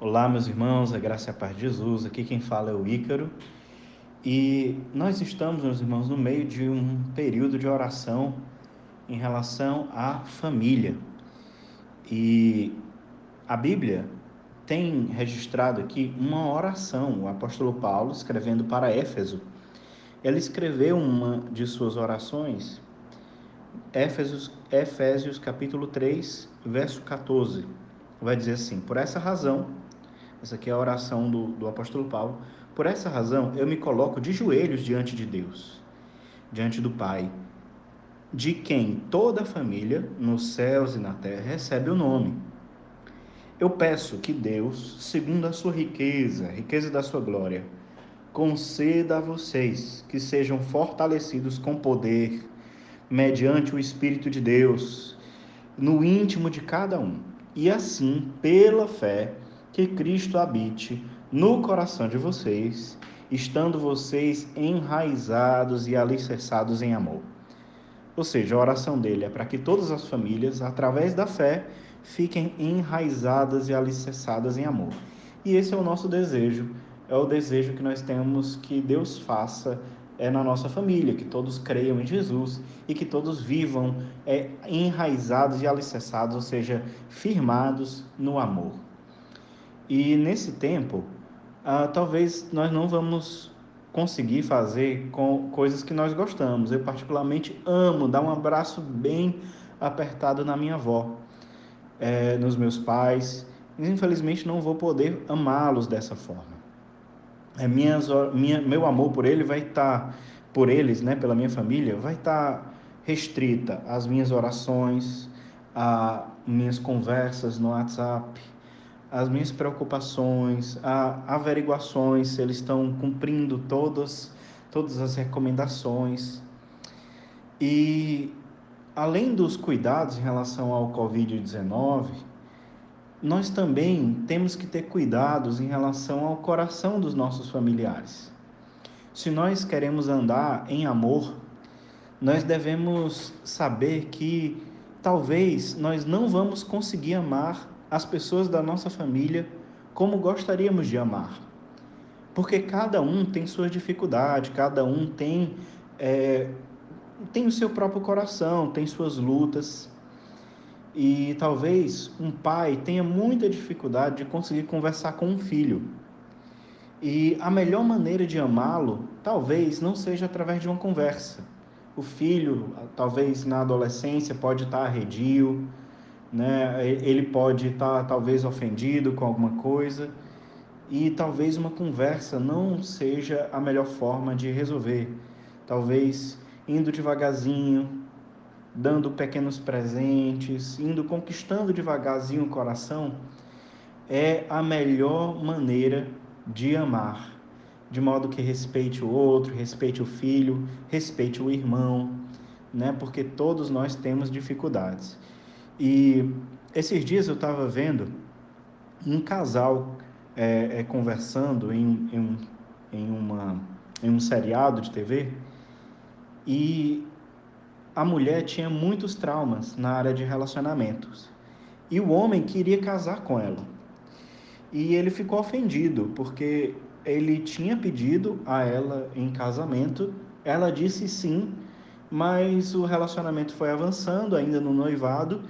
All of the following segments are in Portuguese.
Olá, meus irmãos, a graça e a paz de Jesus. Aqui quem fala é o Ícaro. E nós estamos, meus irmãos, no meio de um período de oração em relação à família. E a Bíblia tem registrado aqui uma oração. O apóstolo Paulo, escrevendo para Éfeso, ele escreveu uma de suas orações, Éfesos, Efésios capítulo 3, verso 14. Vai dizer assim: Por essa razão essa aqui é a oração do, do apóstolo Paulo. Por essa razão, eu me coloco de joelhos diante de Deus, diante do Pai, de quem toda a família, nos céus e na terra, recebe o nome. Eu peço que Deus, segundo a sua riqueza, riqueza da sua glória, conceda a vocês que sejam fortalecidos com poder, mediante o Espírito de Deus, no íntimo de cada um, e assim, pela fé, que Cristo habite no coração de vocês, estando vocês enraizados e alicerçados em amor. Ou seja, a oração dele é para que todas as famílias, através da fé, fiquem enraizadas e alicerçadas em amor. E esse é o nosso desejo, é o desejo que nós temos que Deus faça é na nossa família, que todos creiam em Jesus e que todos vivam é, enraizados e alicerçados, ou seja, firmados no amor. E nesse tempo, ah, talvez nós não vamos conseguir fazer com coisas que nós gostamos. Eu particularmente amo dar um abraço bem apertado na minha avó, é, nos meus pais. Infelizmente não vou poder amá-los dessa forma. É, minhas, minha, meu amor por ele vai estar, tá, por eles, né, pela minha família, vai estar tá restrita às minhas orações, a minhas conversas no WhatsApp, as minhas preocupações, a averiguações se eles estão cumprindo todas, todas as recomendações. E além dos cuidados em relação ao Covid-19, nós também temos que ter cuidados em relação ao coração dos nossos familiares. Se nós queremos andar em amor, nós devemos saber que talvez nós não vamos conseguir amar as pessoas da nossa família como gostaríamos de amar. Porque cada um tem sua dificuldade, cada um tem, é, tem o seu próprio coração, tem suas lutas. E talvez um pai tenha muita dificuldade de conseguir conversar com um filho. E a melhor maneira de amá-lo talvez não seja através de uma conversa. O filho, talvez na adolescência, pode estar arredio, né? Ele pode estar talvez ofendido com alguma coisa e talvez uma conversa não seja a melhor forma de resolver. Talvez indo devagarzinho, dando pequenos presentes, indo conquistando devagarzinho o coração, é a melhor maneira de amar, de modo que respeite o outro, respeite o filho, respeite o irmão, né? Porque todos nós temos dificuldades. E esses dias eu estava vendo um casal é, é, conversando em, em, em, uma, em um seriado de TV e a mulher tinha muitos traumas na área de relacionamentos e o homem queria casar com ela. E ele ficou ofendido porque ele tinha pedido a ela em casamento, ela disse sim, mas o relacionamento foi avançando ainda no noivado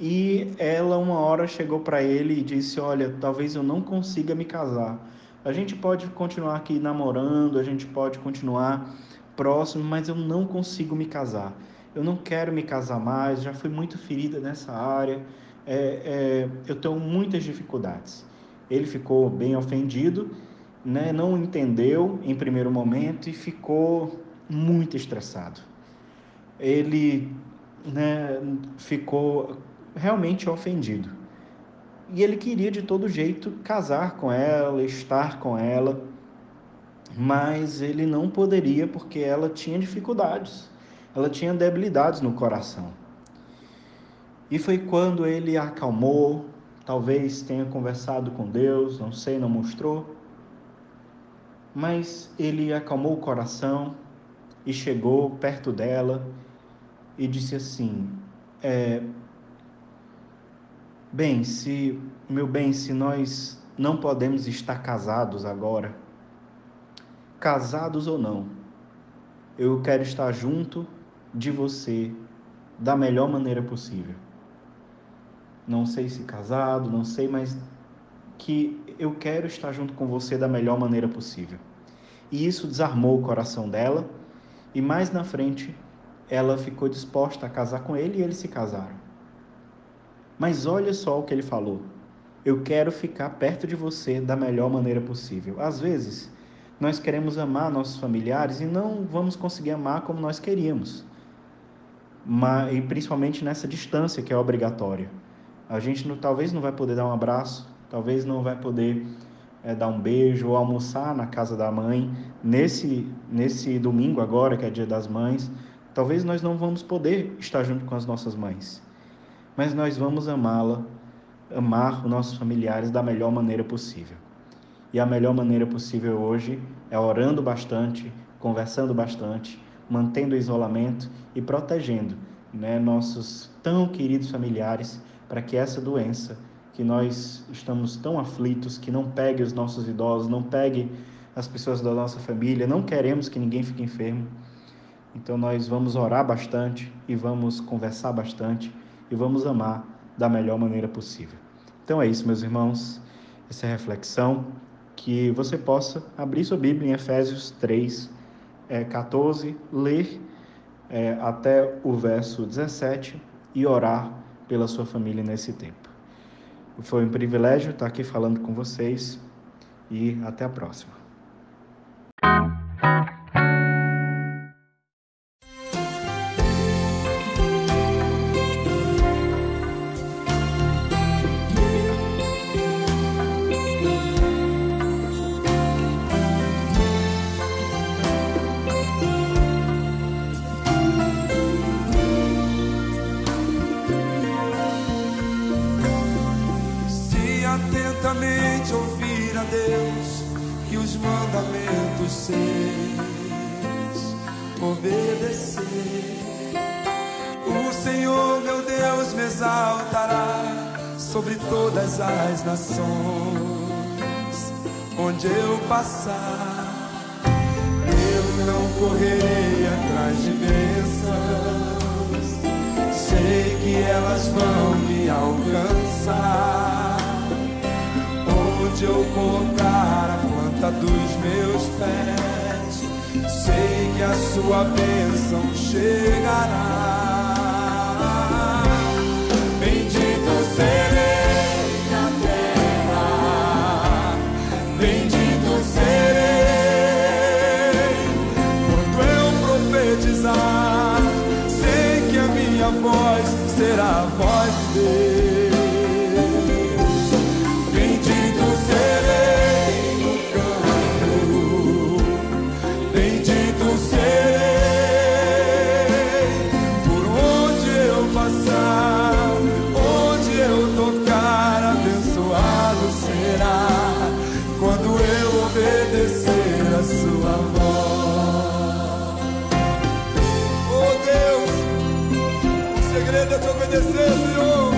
e ela uma hora chegou para ele e disse: "Olha, talvez eu não consiga me casar. A gente pode continuar aqui namorando, a gente pode continuar próximo, mas eu não consigo me casar. Eu não quero me casar mais. Já fui muito ferida nessa área. É, é, eu tenho muitas dificuldades." Ele ficou bem ofendido, né? Não entendeu em primeiro momento e ficou muito estressado. Ele né, ficou realmente ofendido. E ele queria de todo jeito casar com ela, estar com ela, mas ele não poderia porque ela tinha dificuldades, ela tinha debilidades no coração. E foi quando ele acalmou, talvez tenha conversado com Deus, não sei, não mostrou, mas ele acalmou o coração e chegou perto dela e disse assim: é, Bem, se meu bem, se nós não podemos estar casados agora. Casados ou não, eu quero estar junto de você da melhor maneira possível. Não sei se casado, não sei, mas que eu quero estar junto com você da melhor maneira possível. E isso desarmou o coração dela, e mais na frente ela ficou disposta a casar com ele e eles se casaram. Mas olha só o que ele falou. Eu quero ficar perto de você da melhor maneira possível. Às vezes, nós queremos amar nossos familiares e não vamos conseguir amar como nós queríamos. Mas, e principalmente nessa distância que é obrigatória. A gente não, talvez não vai poder dar um abraço, talvez não vai poder é, dar um beijo ou almoçar na casa da mãe nesse, nesse domingo agora, que é dia das mães. Talvez nós não vamos poder estar junto com as nossas mães, mas nós vamos amá-la, amar os nossos familiares da melhor maneira possível. E a melhor maneira possível hoje é orando bastante, conversando bastante, mantendo o isolamento e protegendo né, nossos tão queridos familiares para que essa doença que nós estamos tão aflitos, que não pegue os nossos idosos, não pegue as pessoas da nossa família, não queremos que ninguém fique enfermo. Então nós vamos orar bastante e vamos conversar bastante e vamos amar da melhor maneira possível. Então é isso, meus irmãos, essa é reflexão, que você possa abrir sua Bíblia em Efésios 3, é, 14, ler é, até o verso 17 e orar pela sua família nesse tempo. Foi um privilégio estar aqui falando com vocês e até a próxima. Atentamente ouvir a Deus e os mandamentos seus obedecer. O Senhor meu Deus me exaltará sobre todas as nações, onde eu passar. Eu não correrei atrás de bênçãos, sei que elas vão me alcançar onde eu colocar a planta dos meus pés, sei que a sua bênção chegará. Bendito serei na terra, bendito serei quando eu profetizar. Sei que a minha voz será a voz de Deus. Segredo é te obedecer, Senhor.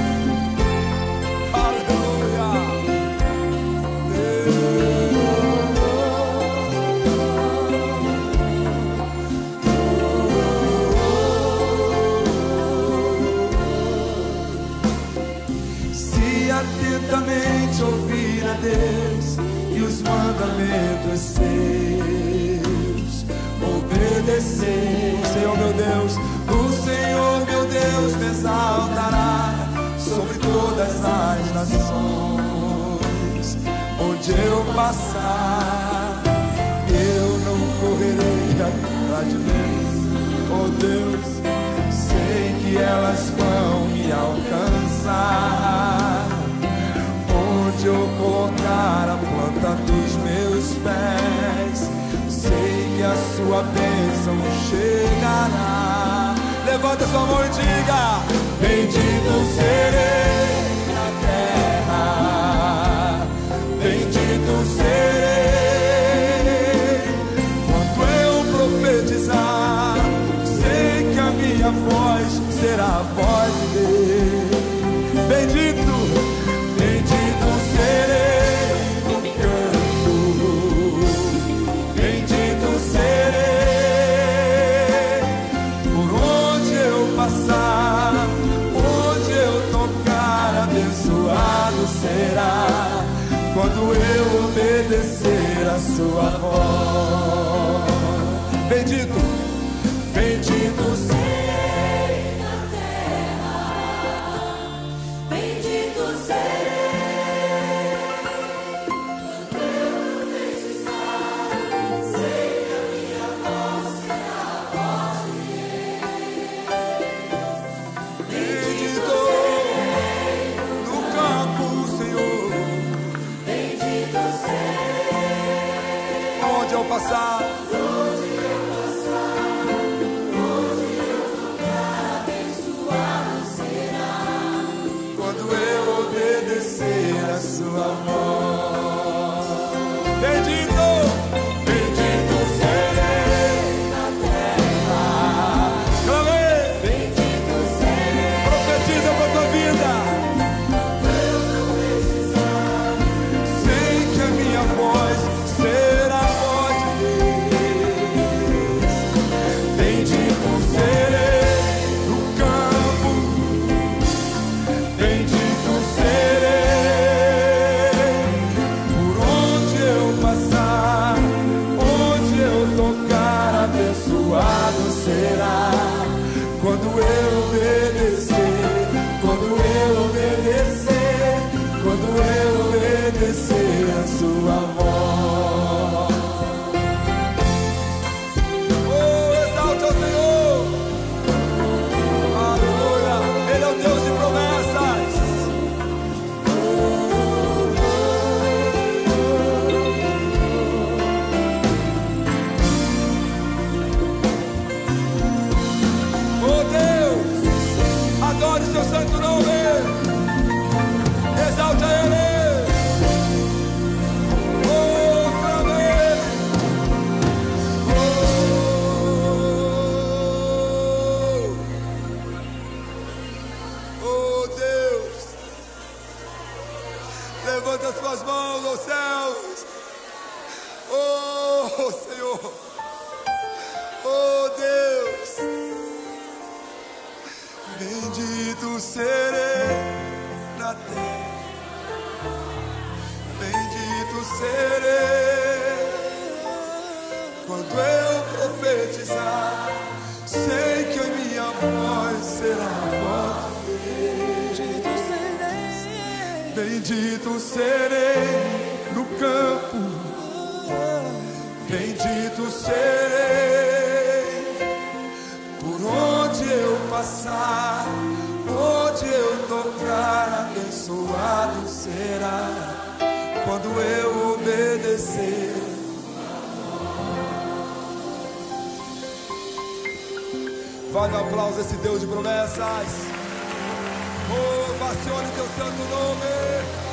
Mandamentos seus. Obedecer, Senhor meu Deus, o Senhor meu Deus me exaltará sobre todas as nações, onde eu passar, eu não correrei atrás de Deus, oh Deus, sei que elas vão me alcançar, pés, sei que a sua bênção chegará. Levanta sua mão e diga: Bendito serei quando eu obedecer a sua voz. Bendito. Bendito. serei. Quando eu profetizar, sei que a minha voz será a voz Bendito serei, bendito serei no campo. Bendito serei por onde eu passar, onde eu tocar, abençoado será mandado eu obedecer. Vale um aplauso a esse Deus de promessas. Ovacione oh, teu santo nome.